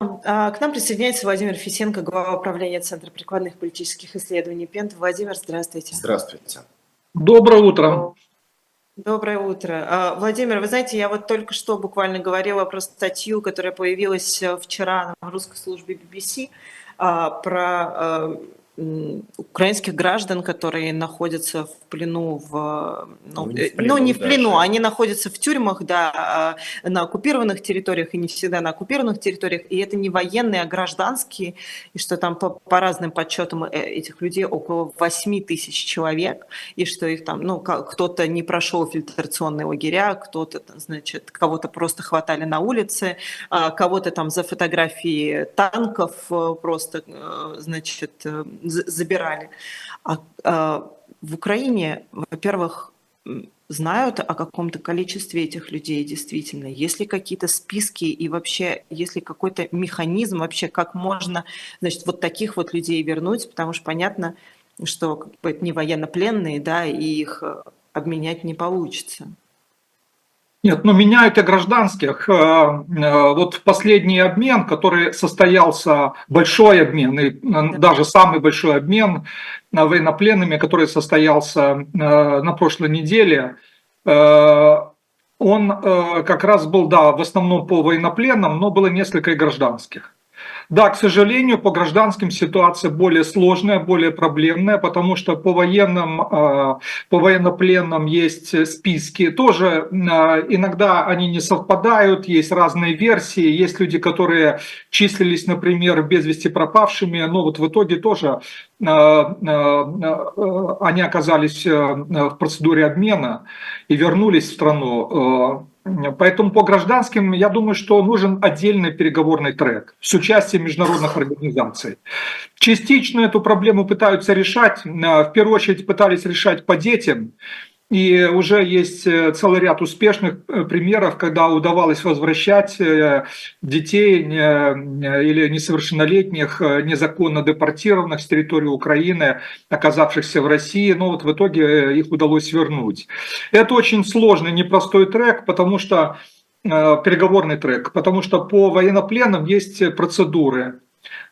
А, к нам присоединяется Владимир Фисенко, глава управления Центра прикладных политических исследований ПЕНТ. Владимир, здравствуйте. Здравствуйте. Доброе утро. Доброе утро. А, Владимир, вы знаете, я вот только что буквально говорила про статью, которая появилась э, вчера на русской службе BBC, а, про э, украинских граждан, которые находятся в плену в, ну, ну, не в плену, ну, не в плену даже. они находятся в тюрьмах, да, а, на оккупированных территориях и не всегда на оккупированных территориях, и это не военные, а гражданские, и что там по, по разным подсчетам э, этих людей около 8 тысяч человек, и что их там, ну, кто-то не прошел фильтрационные лагеря, кто-то, значит, кого-то просто хватали на улице, а, кого-то там за фотографии танков э, просто, э, значит, забирали. А, а в Украине, во-первых, знают о каком-то количестве этих людей действительно? Есть ли какие-то списки и вообще есть ли какой-то механизм вообще, как можно, значит, вот таких вот людей вернуть? Потому что понятно, что как бы, это не военнопленные, да, и их э, обменять не получится. Нет, ну меняют и гражданских. Э, э, вот в последний обмен, который состоялся, большой обмен, и э, даже самый большой обмен военнопленными, который состоялся на прошлой неделе, он как раз был, да, в основном по военнопленным, но было несколько и гражданских. Да, к сожалению, по гражданским ситуация более сложная, более проблемная, потому что по военным, а, по военнопленным есть списки. Тоже а, иногда они не совпадают, есть разные версии. Есть люди, которые числились, например, без вести пропавшими, но вот в итоге тоже а, они оказались в процедуре обмена и вернулись в страну. Поэтому по гражданским, я думаю, что нужен отдельный переговорный трек с участием международных организаций. Частично эту проблему пытаются решать, в первую очередь пытались решать по детям, и уже есть э, целый ряд успешных э, примеров, когда удавалось возвращать э, детей или несовершеннолетних, незаконно депортированных с территории Украины, оказавшихся в России, но вот в итоге их удалось вернуть. Это очень сложный, непростой трек, потому что переговорный трек, потому что по военнопленным есть процедуры,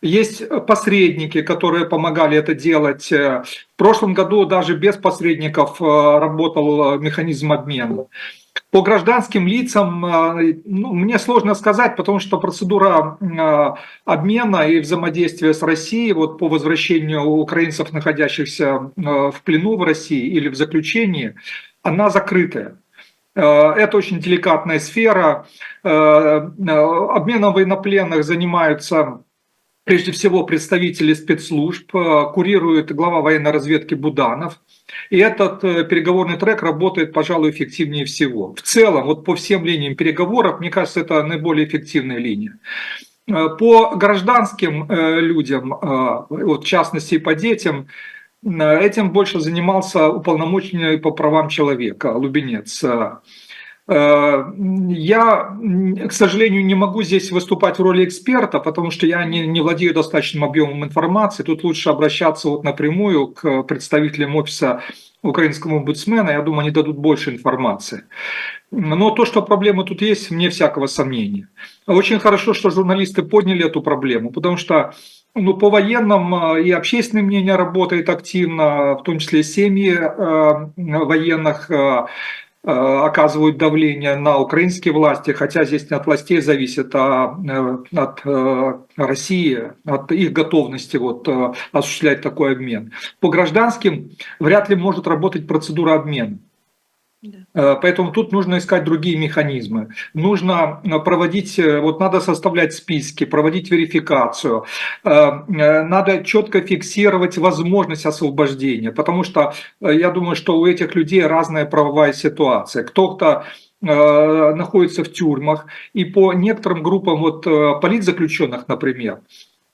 есть посредники, которые помогали это делать. В прошлом году даже без посредников э, работал механизм обмена. По гражданским лицам э, ну, мне сложно сказать, потому что процедура э, обмена и взаимодействия с Россией вот по возвращению украинцев, находящихся в плену в России или в заключении, она закрытая. Это очень деликатная сфера. Обменом военнопленных занимаются прежде всего представители спецслужб, э, курирует глава военной разведки Буданов. И этот э, переговорный трек работает, пожалуй, эффективнее всего. В целом, вот по всем линиям переговоров, мне кажется, это наиболее эффективная линия. Э, по гражданским людям, вот в частности по детям, этим больше занимался уполномоченный по правам человека Лубенец. Э, я, к сожалению, не могу здесь выступать в роли эксперта, потому что я не, не владею достаточным объемом информации. Тут лучше обращаться вот напрямую к представителям офиса украинского омбудсмена. Я думаю, они дадут больше информации. Но то, что проблема тут есть, мне всякого сомнения. Очень хорошо, что журналисты подняли эту проблему, потому что ну, по военным э, и общественное мнение работает активно, в том числе семьи э, военных оказывают давление на украинские власти, хотя здесь не от властей зависит, а э, от э, России, от их готовности вот, осуществлять такой обмен. По гражданским вряд ли может работать процедура обмена. Да. Поэтому тут нужно искать другие механизмы. Нужно проводить, вот надо составлять списки, проводить верификацию. Надо четко фиксировать возможность освобождения, потому что я думаю, что у этих людей разная правовая ситуация. Кто-то находится в тюрьмах, и по некоторым группам вот политзаключенных, например,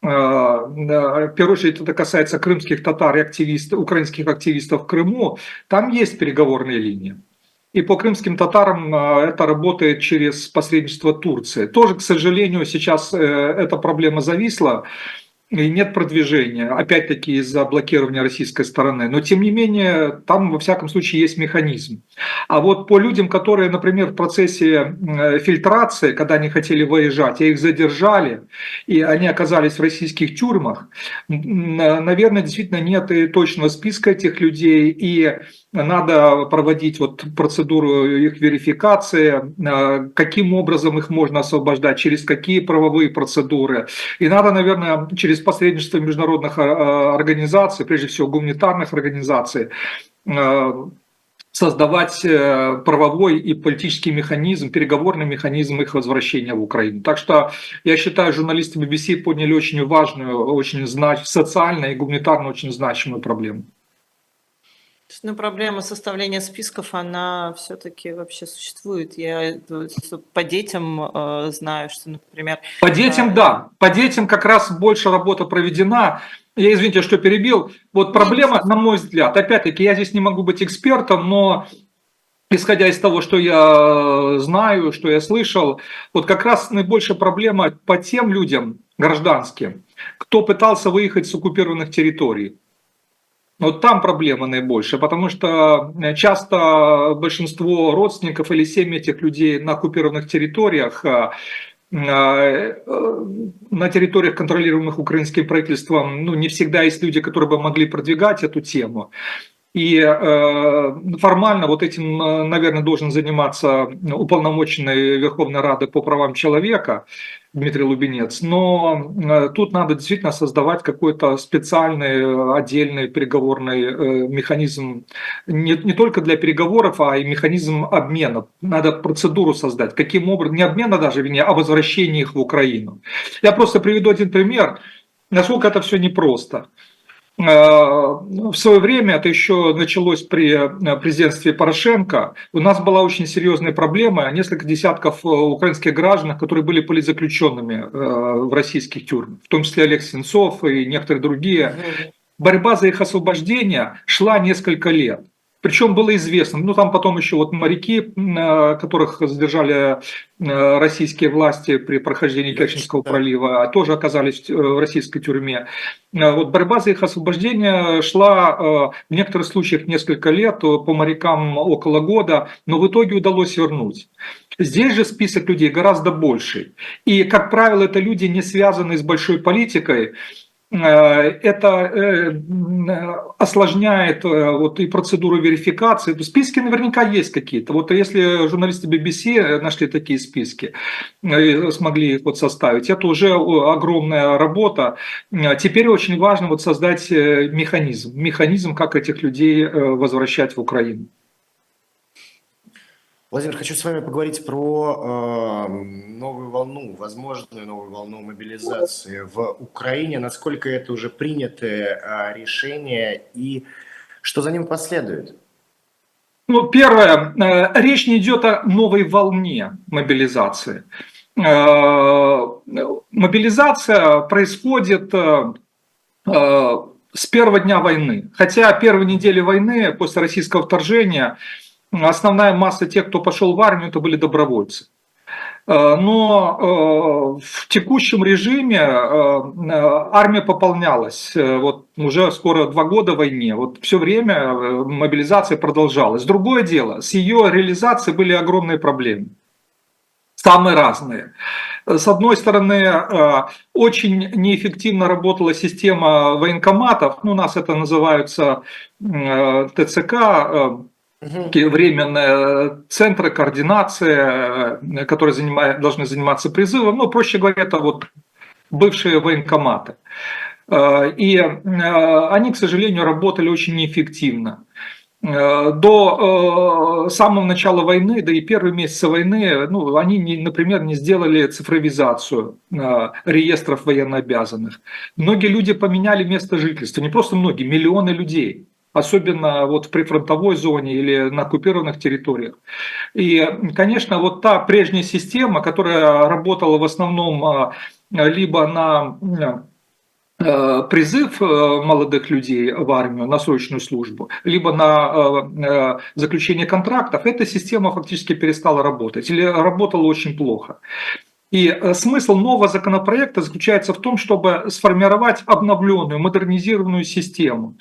в первую очередь это касается крымских татар и активистов, украинских активистов в Крыму, там есть переговорные линии. И по крымским татарам а, это работает через посредничество Турции. Тоже, к сожалению, сейчас э, эта проблема зависла. и нет продвижения, опять-таки из-за блокирования российской стороны. Но тем не менее, там во всяком случае есть механизм. А вот по людям, которые, например, в процессе фильтрации, когда они хотели выезжать, а их задержали, и они оказались в российских тюрьмах, наверное, действительно нет и точного списка этих людей, и надо проводить вот процедуру их верификации, э, каким образом их можно освобождать, через какие правовые процедуры. И надо, наверное, через посредничество международных э, организаций, прежде всего гуманитарных организаций, э, создавать правовой и политический механизм, переговорный механизм их возвращения в Украину. Так что я считаю, журналисты BBC поняли очень важную, очень знач... социально и гуманитарно очень значимую проблему. Ну, проблема составления списков, она все-таки вообще существует. Я э, по детям э, знаю, что, например... По детям, э, да. По детям как раз больше работа проведена. Я, извините, что перебил. Вот проблема, на мой взгляд, опять-таки, я здесь не могу быть экспертом, но исходя из того, что я знаю, что я слышал, вот как раз наибольшая проблема по тем людям гражданским, кто пытался выехать с оккупированных территорий. Вот там проблема наибольшая, потому что э, часто большинство родственников или семьи этих людей на оккупированных территориях э, э, на территориях, контролируемых украинским правительством, ну, не всегда есть люди, которые бы могли продвигать эту тему. И э, формально вот этим, наверное, должен заниматься уполномоченный Верховной Рады по правам человека Дмитрий Лубенец. Но э, тут надо действительно создавать какой-то специальный, отдельный переговорный э, механизм не, не только для переговоров, а и механизм обмена. Надо процедуру создать. Каким образом, не обмена даже, вернее, а возвращения их в Украину. Я просто приведу один пример, насколько это все непросто. Э, в свое время, это еще началось при э, президентстве Порошенко, у нас была очень серьезная проблема, несколько десятков э, украинских граждан, которые были политзаключенными в российских тюрьмах, в том числе Олег Сенцов и некоторые другие. Борьба за их освобождение шла несколько лет. Причем было известно, ну там потом еще вот моряки, которых задержали э, российские власти при прохождении Керченского пролива, тоже оказались в российской тюрьме. Э, вот борьба за их освобождение шла э, в некоторых случаях несколько лет, по морякам около года, но в итоге удалось вернуть. Здесь же список людей гораздо больше. И, как правило, это люди, не связанные с большой политикой, Э, это э, осложняет э, вот и процедуру верификации. Списки наверняка есть какие-то. Вот если журналисты BBC нашли такие списки, смогли их вот составить, это уже огромная работа. Теперь очень важно вот создать механизм, механизм, как этих людей возвращать в Украину. Владимир, хочу с вами поговорить про э, новую волну, возможную новую волну мобилизации в Украине. Насколько это уже принятое э, решение и что за ним последует? Ну, первое, э, речь не идет о новой волне мобилизации. Э, мобилизация происходит э, э с первого дня войны. Хотя первые недели войны после российского вторжения основная масса тех, кто пошел в армию, это были добровольцы. Э, но э, в текущем режиме э, армия пополнялась. Вот уже скоро два года войне. Вот все время мобилизация продолжалась. Другое дело, с ее реализацией были огромные проблемы. Самые разные. С одной стороны, очень неэффективно работала система военкоматов, ну, у нас это называются ТЦК, Угу. Временные центры координации, э, которые занимают, должны заниматься призывом, ну, проще говоря, это вот бывшие военкоматы. Э, и э, они, к сожалению, работали очень неэффективно. До самого начала войны, да и первые месяцы войны, ну, они, например, не сделали цифровизацию реестров военнообязанных. Многие люди поменяли место жительства, не просто многие, миллионы людей особенно вот в прифронтовой зоне или на оккупированных территориях. И, конечно, вот та прежняя система, которая работала в основном а, либо на э, призыв э, молодых людей в армию на срочную службу, либо на э, заключение контрактов, эта система фактически перестала работать или работала очень плохо. И э, смысл нового законопроекта заключается в том, чтобы сформировать обновленную, модернизированную систему,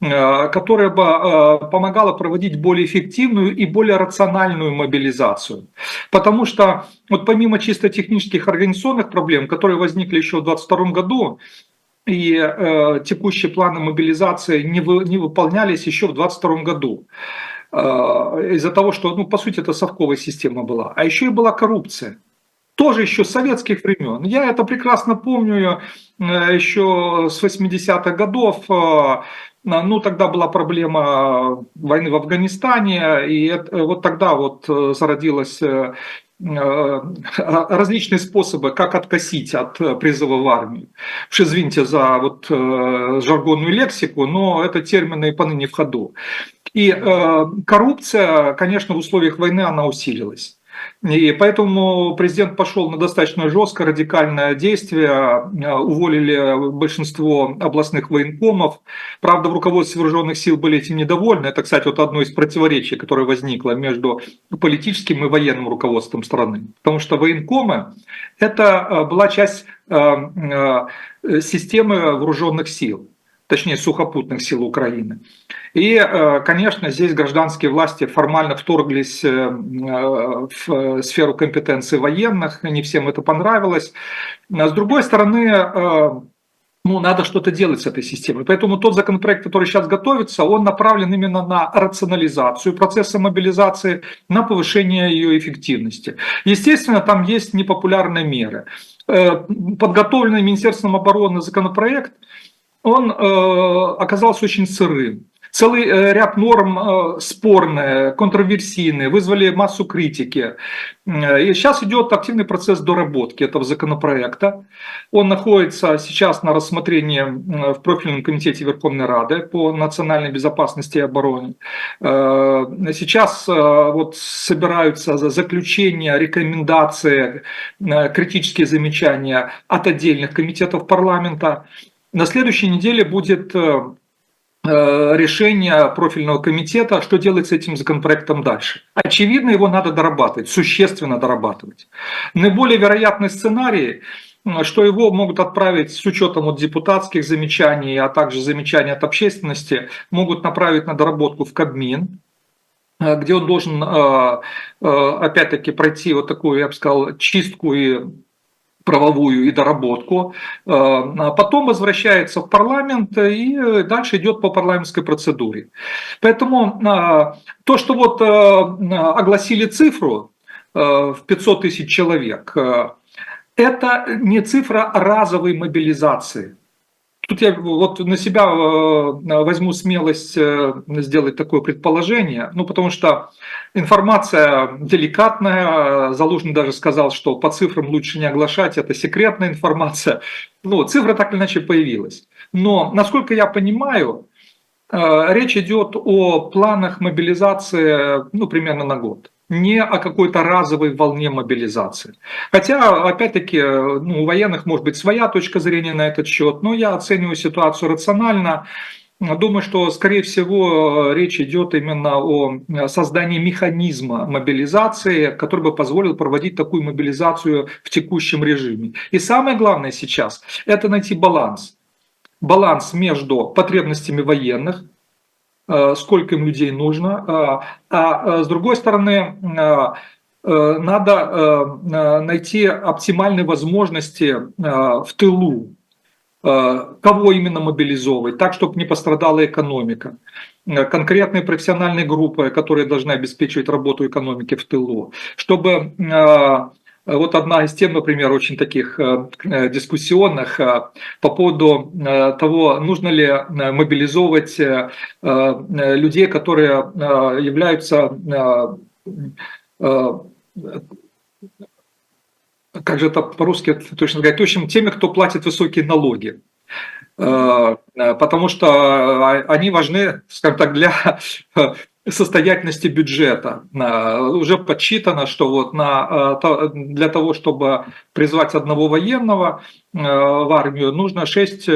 э, которая бы э, помогала проводить более эффективную и более рациональную мобилизацию. Потому что вот помимо чисто технических организационных проблем, которые возникли еще в 2022 году, и э, текущие планы мобилизации не, вы, не выполнялись еще в 2022 году. Э, из-за того, что, ну, по сути, это совковая система была. А еще и была коррупция тоже еще советских времен. Я это прекрасно помню э, еще с 80-х годов. Э, ну, тогда была проблема войны в Афганистане, и это, вот тогда вот э, зародилась различные способы, как откосить от призыва в армию. Уж извините за вот жаргонную лексику, но это термины поныне в ходу. И коррупция, конечно, в условиях войны она усилилась. И поэтому президент пошел на достаточно жесткое, радикальное действие, э, уволили большинство областных военкомов. Правда, в руководстве вооруженных сил были этим недовольны. Это, кстати, вот одно из противоречий, которое возникло между политическим и военным руководством страны. Потому что военкомы – это э, была часть э, системы вооруженных сил точнее сухопутных сил Украины. И, э, конечно, здесь гражданские власти формально вторглись э, э, в сферу компетенции военных, не всем это понравилось. А с другой стороны, ну, надо что-то делать с этой системой. Поэтому тот законопроект, который сейчас готовится, он направлен именно на рационализацию процесса мобилизации, на повышение ее эффективности. Естественно, там есть непопулярные меры. Подготовленный Министерством обороны законопроект – он э, оказался очень сырым. Целый э, ряд норм э, спорные, контроверсийные, вызвали массу критики. И сейчас идет активный процесс доработки этого законопроекта. Он находится сейчас на рассмотрении в профильном комитете Верховной Рады по национальной безопасности и обороне. Сейчас вот собираются заключения, рекомендации, критические замечания от отдельных комитетов парламента. На следующей неделе будет э, э, решение профильного комитета, что делать с этим законопроектом дальше. Очевидно, его надо дорабатывать, существенно дорабатывать. Наиболее вероятный сценарий, что его могут отправить с учетом вот депутатских замечаний, а также замечаний от общественности, могут направить на доработку в Кабмин, э, где он должен опять-таки пройти вот такую, я бы сказал, чистку и правовую и доработку, э, а потом возвращается в парламент и дальше идет по парламентской процедуре. Поэтому э, то, что вот э, огласили цифру в 500 тысяч человек, это не цифра разовой мобилизации. Тут я вот на себя возьму смелость сделать такое предположение, ну потому что Информация деликатная, Залужный даже сказал, что по цифрам лучше не оглашать, это секретная информация. Ну, цифра так или иначе появилась. Но, насколько я понимаю, э, речь идет о планах мобилизации ну, примерно на год не о какой-то разовой волне мобилизации. Хотя, опять-таки, ну, у военных может быть своя точка зрения на этот счет, но я оцениваю ситуацию рационально. Думаю, что, скорее всего, речь идет именно о создании механизма мобилизации, который бы позволил проводить такую мобилизацию в текущем режиме. И самое главное сейчас – это найти баланс. Баланс между потребностями военных, сколько им людей нужно, э, а э, с другой стороны, надо найти оптимальные возможности в тылу, Э, кого именно мобилизовывать, так, чтобы не пострадала экономика. Э, конкретные профессиональные группы, которые должны обеспечивать работу экономики в тылу. Чтобы э, вот одна из тем, например, очень таких дискуссионных по поводу того, нужно ли мобилизовывать людей, которые являются как же это по-русски точно сказать, общем, теми, кто платит высокие налоги. Э, э, потому что они важны, скажем так, для состоятельности бюджета. Э, уже подсчитано, что вот на, для того, чтобы призвать одного военного в армию, нужно 6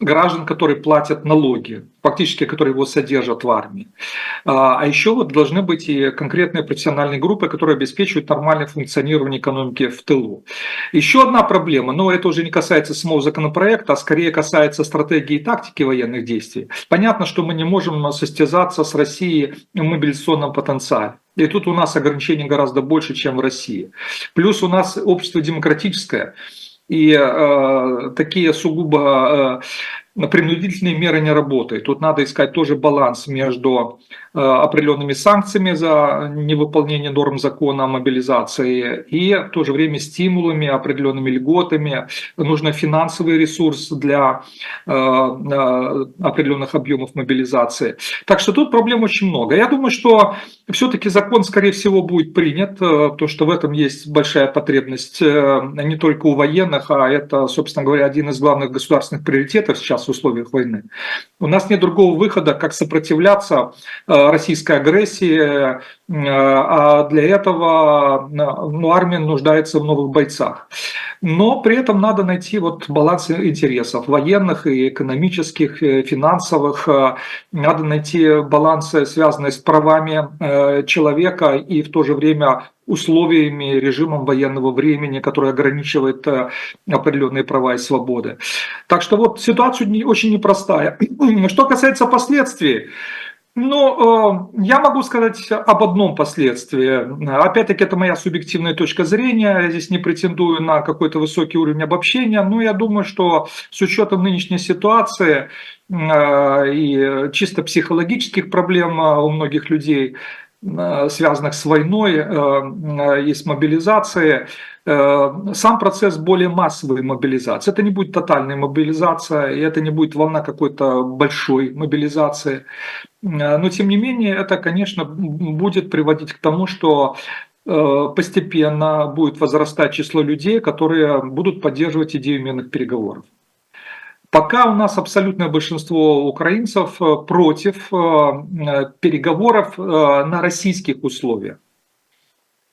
граждан, которые платят налоги, фактически которые его содержат в армии. А, а еще вот должны быть и конкретные профессиональные группы, которые обеспечивают нормальное функционирование экономики в тылу. Еще одна проблема, но это уже не касается самого законопроекта, а скорее касается стратегии и тактики военных действий. Понятно, что мы не можем состязаться с Россией в мобилизационном потенциале. И тут у нас ограничений гораздо больше, чем в России. Плюс у нас общество демократическое, и э, такие сугубо э, принудительные меры не работают. Тут надо искать тоже баланс между определенными санкциями за невыполнение норм закона о мобилизации и в то же время стимулами, определенными льготами. Нужно финансовый ресурс для э, э, определенных объемов мобилизации. Так что тут проблем очень много. Я думаю, что все-таки закон, скорее всего, будет принят, потому что в этом есть большая потребность не только у военных, а это, собственно говоря, один из главных государственных приоритетов сейчас в условиях войны. У нас нет другого выхода, как сопротивляться российской агрессии, а для этого ну, армия нуждается в новых бойцах. Но при этом надо найти вот баланс интересов военных и экономических, и финансовых. Надо найти балансы, связанные с правами э, человека и в то же время условиями, режимом военного времени, который ограничивает э, определенные права и свободы. Так что вот ситуация очень непростая. Что касается последствий, ну, э, я могу сказать об одном последствии. Опять-таки, это моя субъективная точка зрения. Я здесь не претендую на какой-то высокий уровень обобщения, но я думаю, что с учетом нынешней ситуации э, и чисто психологических проблем э, у многих людей, связанных с войной и с мобилизацией, сам процесс более массовой мобилизации. Это не будет тотальная мобилизация, и это не будет волна какой-то большой мобилизации. Э, но тем не менее это, конечно, будет приводить к тому, что э, постепенно будет возрастать число людей, которые будут поддерживать идею мирных переговоров. Пока у нас абсолютное большинство украинцев э, против переговоров на российских условиях.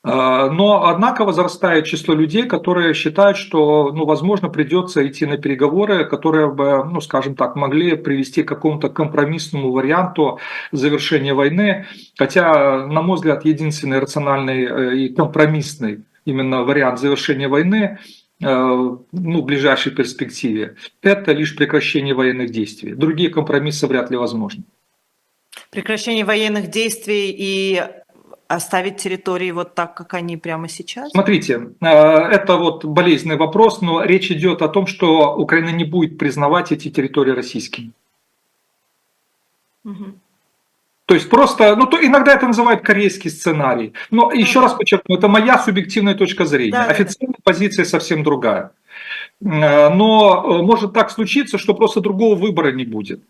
Но, однако, возрастает число людей, которые считают, что, ну, возможно, придется идти на переговоры, которые бы, ну, скажем так, могли привести к какому-то компромиссному варианту завершения войны. Хотя, на мой взгляд, единственный рациональный э, и компромиссный именно вариант завершения войны э, ну, в ближайшей перспективе, это лишь прекращение военных действий. Другие компромиссы вряд ли возможны. Прекращение военных действий и оставить территории вот так, как они прямо сейчас? Смотрите, э, это вот болезненный вопрос, но речь идет о том, что Украина не будет признавать эти территории российскими. Угу. То есть просто, ну то иногда это называют корейский сценарий. Но еще раз подчеркну, это моя субъективная точка зрения. Да, Официальная да. позиция совсем другая. Э, но э, может так случиться, что просто другого выбора не будет.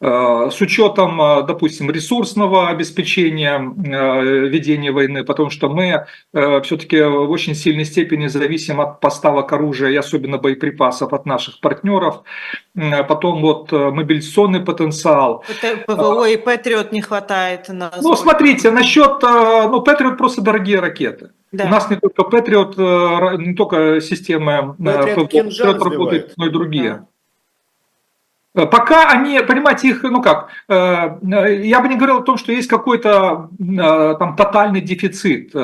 Э, с учетом, допустим, ресурсного обеспечения ведения войны, потому что мы все-таки в очень сильной степени зависим от поставок оружия и особенно боеприпасов от наших партнеров. Потом вот мобилизационный потенциал. ПВО и Патриот не хватает. На ну, смотрите, насчет, ну, Патриот просто дорогие ракеты. Да. У нас не только Patriot, э, не только система э, Patriot работает, но и другие. Да. Э, пока они, понимаете, их, ну как, я бы не говорил о том, что есть какой-то там тотальный дефицит.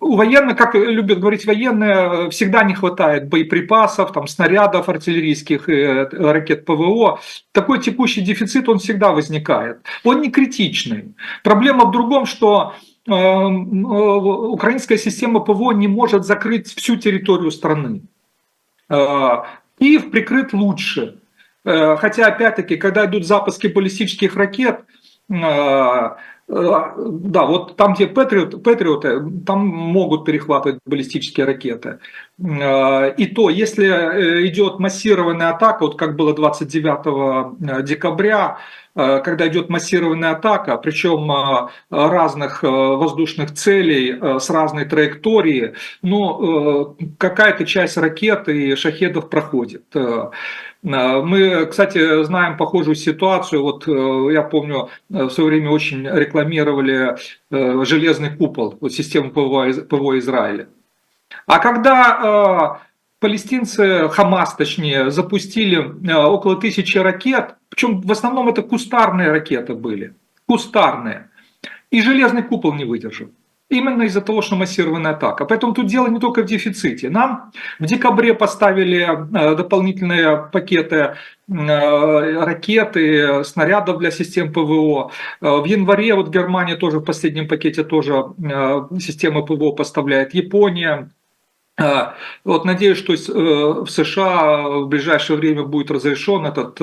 У военных, как любят говорить военные, всегда не хватает боеприпасов, там, снарядов артиллерийских, ракет ПВО. Такой текущий дефицит, он всегда возникает. Он не критичный. Проблема в другом, что э, украинская система ПВО не может закрыть всю территорию страны. Э, Киев прикрыт лучше. Э, хотя, опять-таки, когда идут запуски баллистических ракет, да, вот там, где Патриот, Патриоты, там могут перехватывать баллистические ракеты. И то, если идет массированная атака, вот как было 29 декабря, Э, когда идет массированная атака, причем э, разных э, воздушных целей с разной траектории, но какая-то часть ракет и шахедов проходит. Мы, кстати, знаем похожую ситуацию. Вот я помню, в свое время очень рекламировали железный купол, вот систему ПВО, ПВО Израиля. А когда палестинцы, Хамас точнее, запустили э, около тысячи ракет, причем в основном это кустарные ракеты были, кустарные, и железный купол не выдержал. Именно из-за того, что массированная атака. Поэтому тут дело не только в дефиците. Нам в декабре поставили э, дополнительные пакеты э, ракеты, снарядов для систем ПВО. Э, в январе вот Германия тоже в последнем пакете тоже системы ПВО поставляет. Япония, вот надеюсь, что в США в ближайшее время будет разрешен этот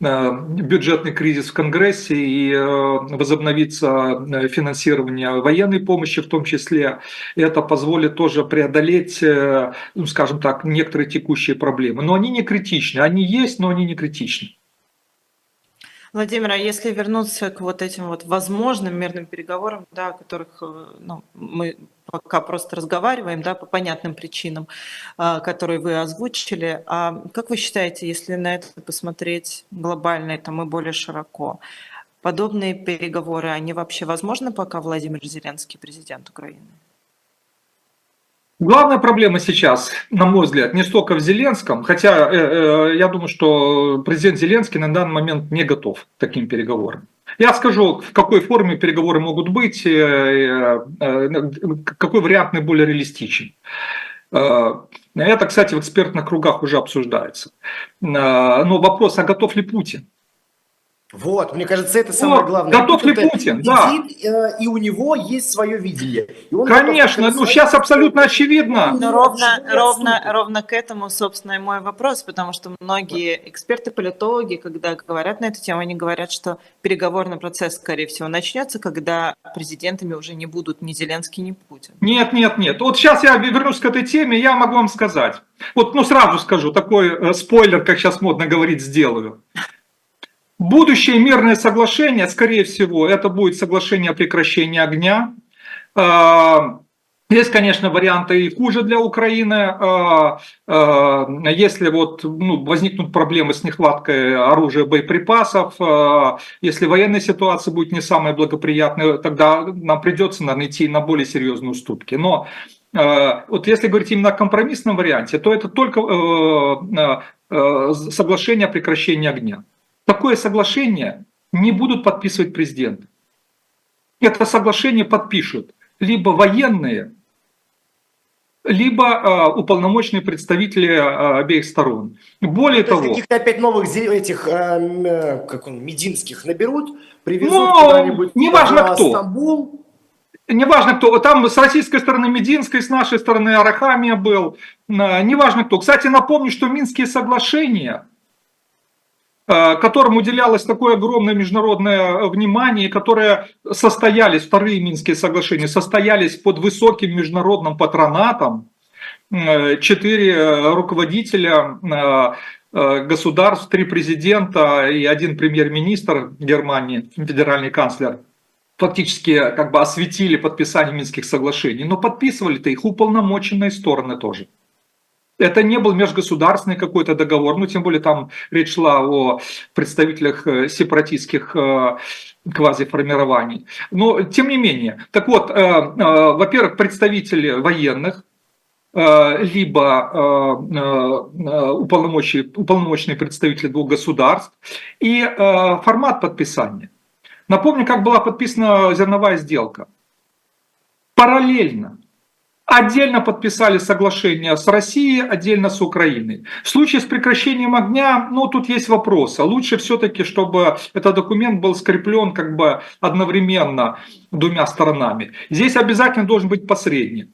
Э, бюджетный кризис в Конгрессе и э, возобновится э, финансирование военной помощи в том числе. Это позволит тоже преодолеть, ну, скажем так, некоторые текущие проблемы. Но они не критичны. Они есть, но они не критичны. Владимир, а если вернуться к вот этим вот возможным мирным переговорам, да, о которых ну, мы пока просто разговариваем, да, по понятным причинам, а, которые вы озвучили. А как вы считаете, если на это посмотреть глобально, это мы более широко, подобные переговоры, они вообще возможны, пока Владимир Зеленский президент Украины? Главная проблема сейчас, на мой взгляд, не столько в Зеленском, хотя э, э, я думаю, что президент Зеленский на данный момент не готов к таким переговорам. Я скажу, в какой форме переговоры могут быть, э, э, э, какой вариант наиболее реалистичен. Это, кстати, в экспертных кругах уже обсуждается. Но вопрос, а готов ли Путин? Вот, мне кажется, это самое вот, главное. Готов ли Путин, да. И у него есть свое видение. Конечно, ну сейчас абсолютно очевидно. Но ровно, ровно, ровно к этому, собственно, и мой вопрос, потому что многие эксперты, политологи, когда говорят на эту тему, они говорят, что переговорный процесс, скорее всего, начнется, когда президентами уже не будут ни Зеленский, ни Путин. Нет, нет, нет. Вот сейчас я вернусь к этой теме, я могу вам сказать. Вот, ну сразу скажу, такой э, спойлер, как сейчас модно говорить, сделаю. Будущее мирное соглашение, скорее всего, это будет соглашение о прекращении огня. А, есть, конечно, варианты и хуже для Украины. А, а, если вот, ну, возникнут проблемы с нехваткой оружия, боеприпасов, если военная ситуация будет не самая благоприятная, тогда нам придется, наверное, идти на более серьезные уступки. Но вот если говорить именно о компромиссном варианте, то это только э, э, соглашение о прекращении огня. Такое соглашение не будут подписывать президент. Это соглашение подпишут либо военные, либо э, уполномоченные представители э, обеих сторон. Более То того... Каких-то опять новых этих, э, как он, мединских наберут, привезут ну, куда-нибудь неважно в кто. Стамбул. Неважно кто, там с российской стороны Мединской, с нашей стороны Арахамия был, неважно кто. Кстати, напомню, что Минские соглашения которым уделялось такое огромное международное внимание, которые состоялись, вторые Минские соглашения, состоялись под высоким международным патронатом. Э, четыре э, руководителя государств, три президента и один премьер-министр Германии, федеральный канцлер, фактически как бы осветили подписание Минских соглашений, но подписывали-то их уполномоченные стороны тоже. Это не был межгосударственный какой-то договор, ну тем более там речь шла о представителях э, сепаратистских э, квазиформирований. Но тем не менее, так вот, э, во-первых, представители военных, либо уполномоченные, уполномоченные представители двух государств и формат подписания. Напомню, как была подписана зерновая сделка. Параллельно Отдельно подписали соглашение с Россией, отдельно с Украиной. В случае с прекращением огня, ну тут есть вопросы. Лучше все-таки, чтобы этот документ был скреплен как бы одновременно двумя сторонами. Здесь обязательно должен быть посредник.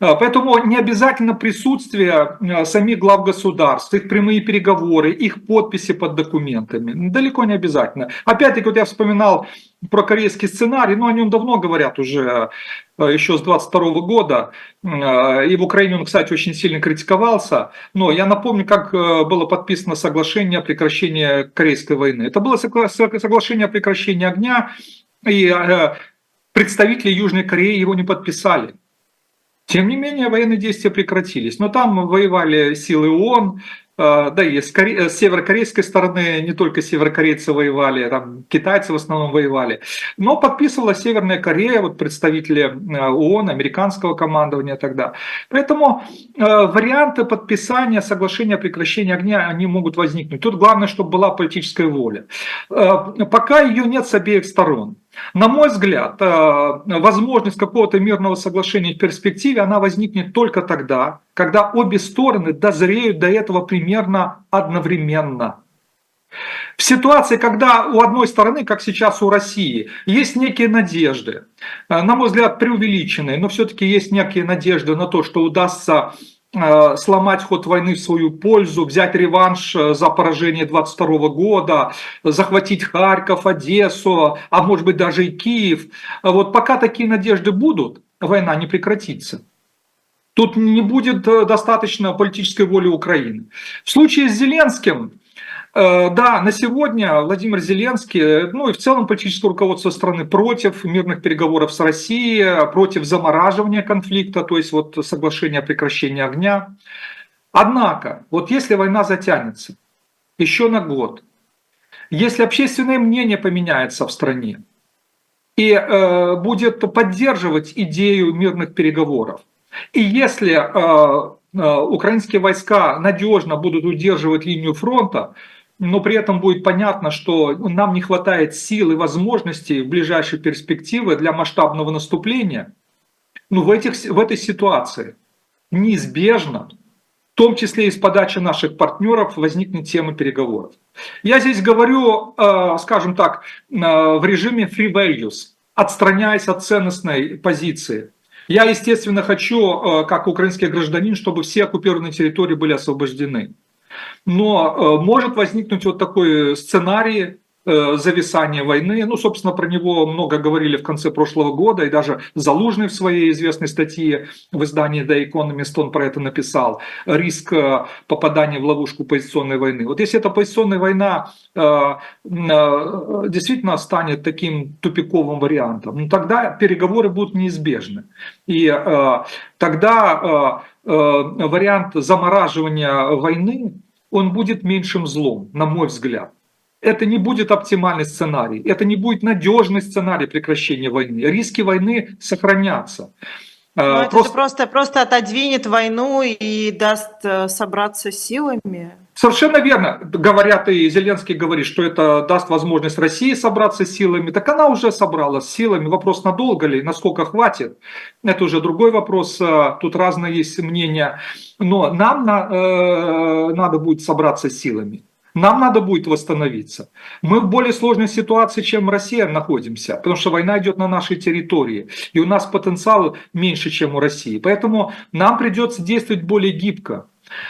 А, поэтому не обязательно присутствие а, самих глав государств, их прямые переговоры, их подписи под документами. Далеко не обязательно. Опять-таки, вот я вспоминал про корейский сценарий, но о нем давно говорят уже а, еще с 22 года. И в Украине он, кстати, очень сильно критиковался. Но я напомню, как было подписано соглашение о прекращении Корейской войны. Это было соглашение о прекращении огня, и представители Южной Кореи его не подписали. Тем не менее, военные действия прекратились. Но там воевали силы ООН, да и Коре... с северокорейской стороны не только северокорейцы воевали, там китайцы в основном воевали, но подписывала Северная Корея, вот представители ООН, американского командования тогда. Поэтому варианты подписания соглашения о прекращении огня, они могут возникнуть. Тут главное, чтобы была политическая воля. Пока ее нет с обеих сторон. На мой взгляд, э, возможность какого-то мирного соглашения в перспективе, она возникнет только тогда, когда обе стороны дозреют до этого примерно одновременно. В ситуации, когда у одной стороны, как сейчас у России, есть некие надежды, э, на мой взгляд, преувеличенные, но все-таки есть некие надежды на то, что удастся сломать ход войны в свою пользу, взять реванш э, за поражение 22 года, захватить Харьков, Одессу, а может быть даже и Киев. Вот пока такие надежды будут, война не прекратится. Тут не будет э, достаточно политической воли Украины. В случае с Зеленским Э, да, на сегодня Владимир Зеленский, ну и в целом политическое руководство страны против мирных переговоров с Россией, против замораживания конфликта, то есть вот соглашения о прекращении огня. Однако, вот если война затянется еще на год, если общественное мнение поменяется в стране и э, будет поддерживать идею мирных переговоров, и если э, э, украинские войска надежно будут удерживать линию фронта, но при этом будет понятно, что нам не хватает сил и возможностей в ближайшей перспективе для масштабного наступления, ну, в, этих, в этой ситуации неизбежно, в том числе и с подачи наших партнеров, возникнет тема переговоров. Я здесь говорю, э, скажем так, э, в режиме free values, отстраняясь от ценностной позиции. Я, естественно, хочу, э, как украинский гражданин, чтобы все оккупированные территории были освобождены. Но э, может возникнуть вот такой сценарий, Э, зависания войны. Ну, собственно, про него много говорили в конце прошлого года, и даже Залужный в своей известной статье в издании The Economist он про это написал. Риск э, попадания в ловушку позиционной войны. Вот если эта позиционная война действительно станет таким тупиковым вариантом, ну, тогда переговоры будут неизбежны. И тогда вариант замораживания войны, он будет меньшим злом, на мой взгляд это не будет оптимальный сценарий, это не будет надежный сценарий прекращения войны. Риски войны сохранятся. Но просто... Это просто, просто отодвинет войну и даст э, собраться силами. Совершенно верно. Говорят, и Зеленский говорит, что это даст возможность России собраться силами. Так она уже собралась силами. Вопрос, надолго ли, насколько хватит. Это уже другой вопрос. Э, тут разные есть мнения. Но нам на, э, надо будет собраться силами. Нам надо будет восстановиться. Мы в более сложной ситуации, чем Россия находимся, потому что война идет на нашей территории, и у нас потенциал меньше, чем у России. Поэтому нам придется действовать более гибко.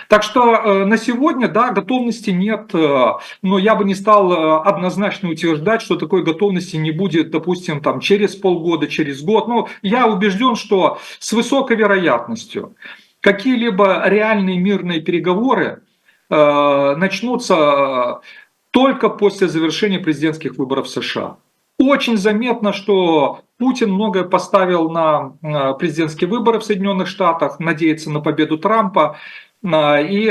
Так что э, на сегодня, да, готовности нет, э, но я бы не стал э, однозначно утверждать, что такой готовности не будет, допустим, там, через полгода, через год. Но я убежден, что с высокой вероятностью какие-либо реальные мирные переговоры начнутся только после завершения президентских выборов в США. Очень заметно, что Путин многое поставил на президентские выборы в Соединенных Штатах, надеется на победу Трампа. Э, и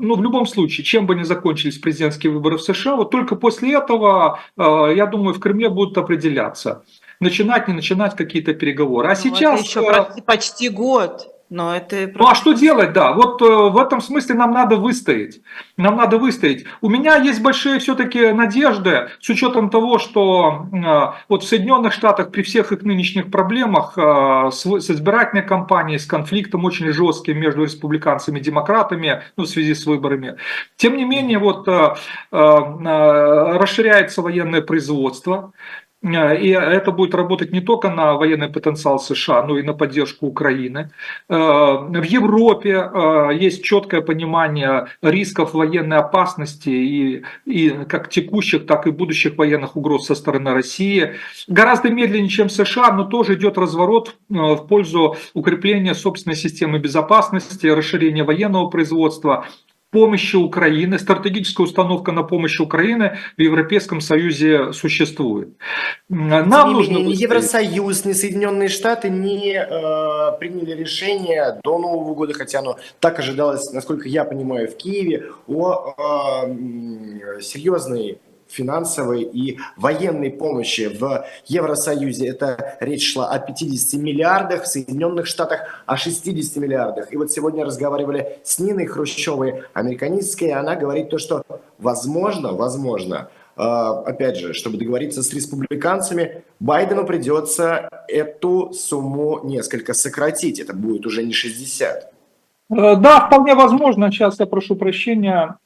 ну, в любом случае, чем бы ни закончились президентские выборы в США, вот только после этого, я думаю, в Кремле будут определяться, начинать, не начинать какие-то переговоры. А ну, сейчас... Еще почти год. Но это... Ну а что делать, да? Вот э, в этом смысле нам надо выстоять. Нам надо выстоять. У меня есть большие все-таки надежды, с учетом того, что э, вот в Соединенных Штатах при всех их нынешних проблемах э, с, с избирательной кампанией, с конфликтом очень жестким между республиканцами и демократами ну, в связи с выборами, тем не менее вот э, э, расширяется военное производство, Э, и это будет работать не только на военный потенциал США, но и на поддержку Украины. Э, в Европе э, есть четкое понимание рисков военной опасности и, и как текущих, так и будущих военных угроз со стороны России. Гораздо медленнее, чем США, но тоже идет разворот в пользу укрепления собственной системы безопасности, расширения военного производства, помощи Украины, стратегическая установка на помощь Украины в Европейском Союзе существует. Нам Тем нужно менее, ни Евросоюз, ни Соединенные Штаты не э, приняли решение до Нового года, хотя оно так ожидалось, насколько я понимаю, в Киеве, о э, серьезной финансовой и военной помощи в Евросоюзе. Это речь шла о 50 миллиардах, в Соединенных Штатах о 60 миллиардах. И вот сегодня разговаривали с Ниной Хрущевой, американистской, и она говорит то, что возможно, возможно, э, опять же, чтобы договориться с республиканцами, Байдену придется эту сумму несколько сократить. Это будет уже не 60. Э, да, вполне возможно. Сейчас я прошу прощения.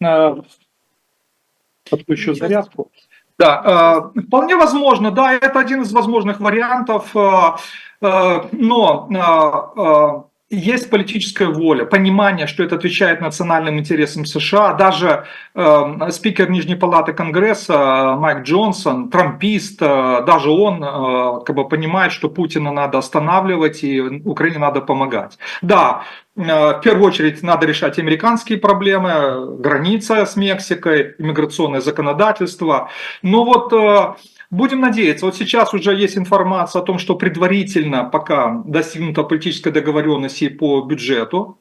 Подключу зарядку. Да, э, вполне возможно, да, это один из возможных вариантов, э, но есть политическая воля, понимание, что это отвечает национальным интересам США. Даже э, спикер Нижней палаты Конгресса Майк Джонсон, трампист, э, даже он э, как бы понимает, что Путина надо останавливать и Украине надо помогать. Да, Э, в первую очередь надо решать американские проблемы, граница с Мексикой, иммиграционное законодательство. Но вот э, будем надеяться, вот сейчас уже есть информация о том, что предварительно пока достигнута политическая договоренность по бюджету,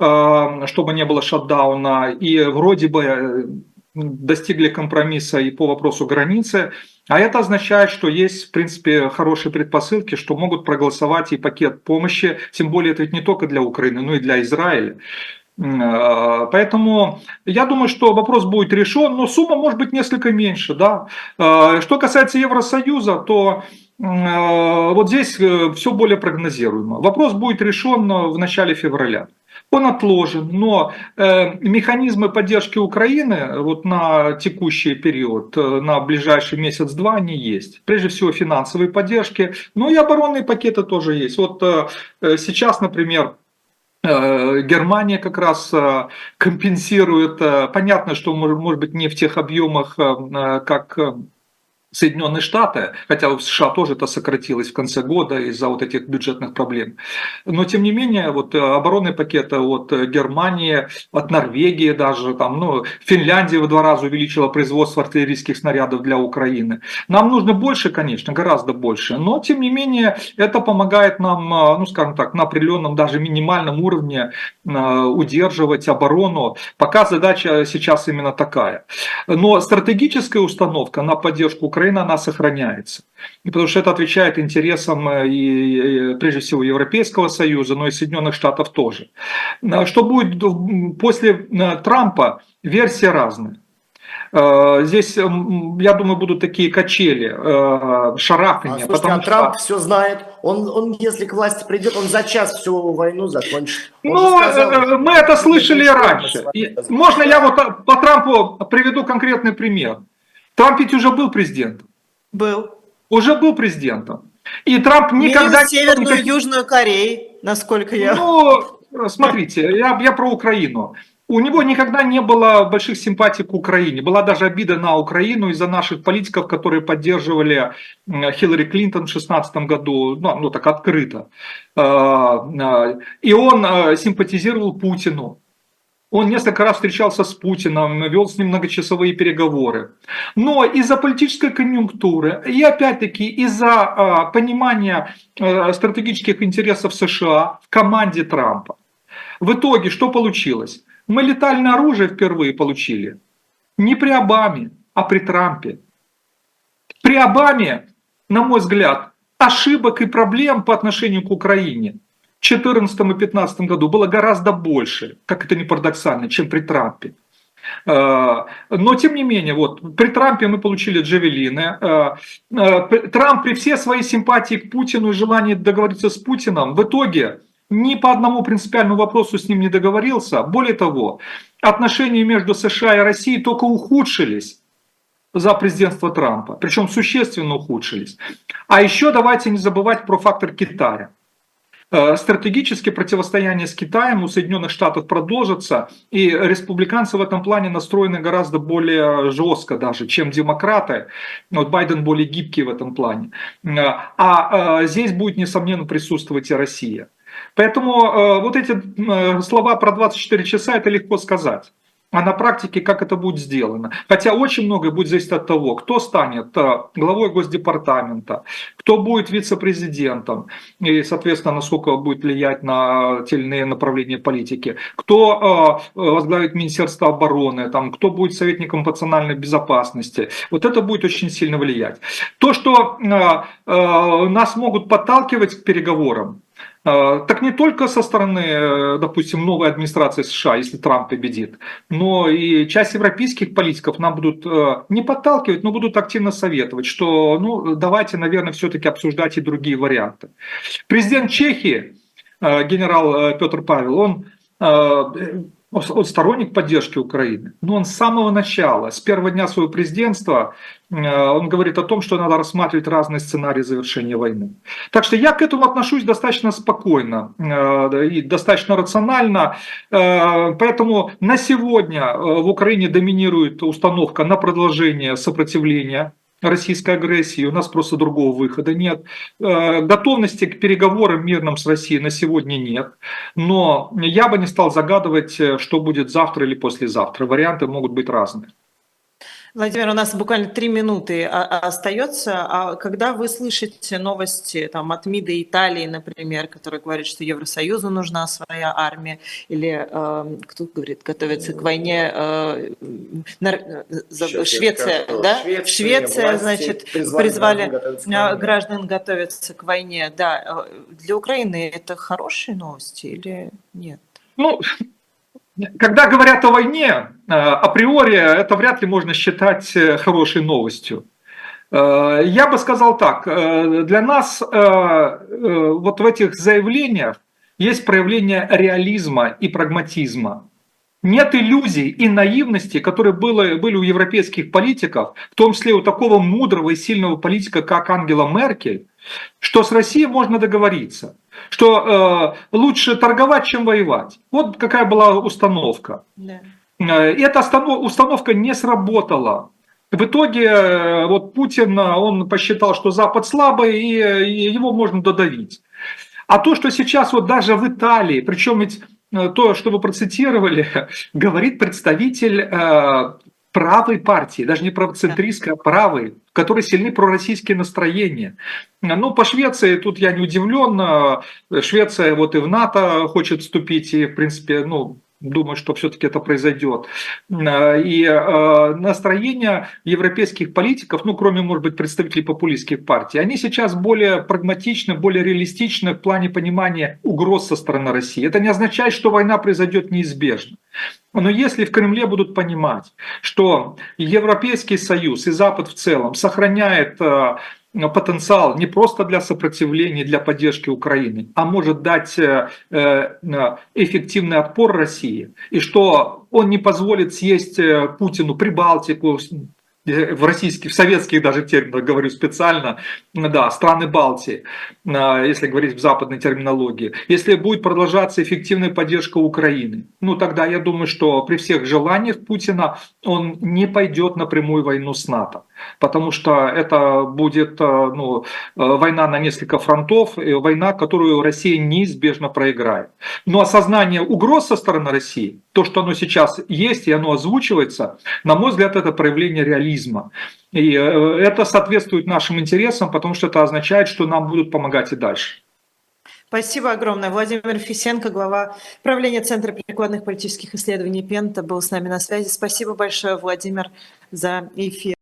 э, чтобы не было шатдауна, и вроде бы достигли компромисса и по вопросу границы. А это означает, что есть, в принципе, хорошие предпосылки, что могут проголосовать и пакет помощи, тем более это ведь не только для Украины, но и для Израиля. А, поэтому я думаю, что вопрос будет решен, но сумма может быть несколько меньше. Да? А, что касается Евросоюза, то а, вот здесь э, все более прогнозируемо. Вопрос будет решен в начале февраля он отложен, но э, механизмы поддержки Украины вот на текущий период, э, на ближайший месяц-два они есть. Прежде всего финансовые поддержки, но и оборонные пакеты тоже есть. Вот э, э сейчас, например, э, Германия как раз компенсирует, понятно, что может быть не в тех объемах, как Соединенные Штаты, хотя в США тоже это сократилось в конце года из-за вот этих бюджетных проблем. Но тем не менее, вот э, оборонные пакеты от Германии, от Норвегии даже, там, ну, Финляндия в два раза увеличила производство артиллерийских снарядов для Украины. Нам нужно больше, конечно, гораздо больше, но тем не менее это помогает нам, э, ну, скажем так, на определенном даже минимальном уровне э, удерживать оборону. Пока задача сейчас именно такая. Но стратегическая установка на поддержку Украины Украина, она сохраняется. И потому что это отвечает интересам э, и, прежде всего Европейского Союза, но и Соединенных Штатов тоже. А что будет после э, Трампа, версии разные. Э, здесь, я думаю, будут такие качели, шарахания. А, слушайте, а Трамп все знает. Он, он, если к власти придет, он за час всю войну закончит. Он ну, сказал, мы это слышали раньше. Можно я вот по Трампу приведу конкретный пример. Трамп ведь уже был президентом. Был. Уже был президентом. И Трамп никогда... Минус Северную никаких... Южную Корею, насколько я... Ну, смотрите, я, я про Украину. У него никогда не было больших симпатий к Украине. Была даже обида на Украину из-за наших политиков, которые поддерживали Хиллари Клинтон в 2016 году, ну, ну так открыто. А, а, и он а, симпатизировал Путину. Он несколько раз встречался с Путиным, вел с ним многочасовые переговоры. Но из-за политической конъюнктуры и опять-таки из-за э, понимания э, стратегических интересов США в команде Трампа. В итоге что получилось? Мы летальное оружие впервые получили. Не при Обаме, а при Трампе. При Обаме, на мой взгляд, ошибок и проблем по отношению к Украине – 2014 и 2015 году было гораздо больше, как это не парадоксально, чем при Трампе. Э, но, тем не менее, вот, при Трампе мы получили джавелины. Э, э, Трамп при всей своей симпатии к Путину и желании договориться с Путиным, в итоге ни по одному принципиальному вопросу с ним не договорился. Более того, отношения между США и Россией только ухудшились за президентство Трампа, причем существенно ухудшились. А еще давайте не забывать про фактор Китая. Э, стратегические противостояния с Китаем у Соединенных Штатов продолжатся, и республиканцы в этом плане настроены гораздо более жестко даже, чем демократы. Вот Байден более гибкий в этом плане. Э, а э, здесь будет, несомненно, присутствовать и Россия. Поэтому вот эти слова про 24 часа, это легко сказать. А на практике как это будет сделано. Хотя очень многое будет зависеть от того, кто станет э, главой Госдепартамента, кто будет вице-президентом, и, соответственно, насколько будет влиять на те или иные направления политики, кто э, возглавит Министерство обороны, там, кто будет советником национальной безопасности. Вот это будет очень сильно влиять. То, что нас могут подталкивать к переговорам, так не только со стороны, э, допустим, новой администрации США, если Трамп победит, но и часть европейских политиков нам будут э, не подталкивать, но будут активно советовать, что ну, давайте, наверное, все-таки обсуждать и другие варианты. Президент Чехии, э, генерал Петр Павел, он он сторонник поддержки Украины, но он с самого начала, с первого дня своего президентства, э, он говорит о том, что надо рассматривать разные сценарии завершения войны. Так что я к этому отношусь достаточно спокойно э, и достаточно рационально. Э, поэтому на сегодня в Украине доминирует установка на продолжение сопротивления российской агрессии, у нас просто другого выхода нет. Э, готовности к переговорам мирным с Россией на сегодня нет, но я бы не стал загадывать, э, что будет завтра или послезавтра. Варианты могут быть разные. Владимир, у нас буквально три минуты остается. А когда вы слышите новости там, от МИДа Италии, например, которые говорят, что Евросоюзу нужна своя армия, или э, кто говорит, готовится к войне, э, нар... Швеция, да? Швеция, Швеция значит, призвали, граждан, а, граждан готовиться к войне. Да, э, для Украины это хорошие новости или нет? Ну, когда говорят о войне, э, априори это вряд ли можно считать э, хорошей новостью. Э, я бы сказал так, для нас вот в этих заявлениях есть проявление реализма и прагматизма. Нет иллюзий и наивности, которые были, были у европейских политиков, в том числе у такого мудрого и сильного политика, как Ангела Меркель, что с Россией можно договориться, что э, лучше торговать, чем воевать. Вот какая была установка. Да. Э, эта установка не сработала. В итоге э, вот Путин, он посчитал, что Запад слабый и, его можно додавить. А то, что сейчас вот даже в Италии, причем ведь э, то, что вы процитировали, говорит представитель э, правой партии, даже не правоцентристской, а правой, в которой сильны пророссийские настроения. Ну, по Швеции тут я не удивлен. Швеция вот и в НАТО хочет вступить, и, в принципе, ну, думаю, что все-таки это произойдет. И э, настроение европейских политиков, ну, кроме, может быть, представителей популистских партий, они сейчас более прагматичны, более реалистичны в плане понимания угроз со стороны России. Это не означает, что война произойдет неизбежно. Но если в Кремле будут понимать, что Европейский Союз и Запад в целом сохраняет э, потенциал не просто для сопротивления, для поддержки Украины, а может дать э, э, эффективный отпор России, и что он не позволит съесть Путину Прибалтику, в российских, в советских даже терминах говорю специально, да, страны Балтии, а, если говорить в западной терминологии, если будет продолжаться эффективная поддержка Украины, ну тогда я думаю, что при всех желаниях Путина он не пойдет на прямую войну с НАТО, потому что это будет а, ну, война на несколько фронтов, война, которую Россия неизбежно проиграет. Но осознание угроз со стороны России, то, что оно сейчас есть и оно озвучивается, на мой взгляд, это проявление реализма альтруизма. И э, это соответствует нашим интересам, потому что это означает, что нам будут помогать и дальше. Спасибо огромное. Владимир Фисенко, глава правления Центра прикладных политических исследований Пента, был с нами на связи. Спасибо большое, Владимир, за эфир.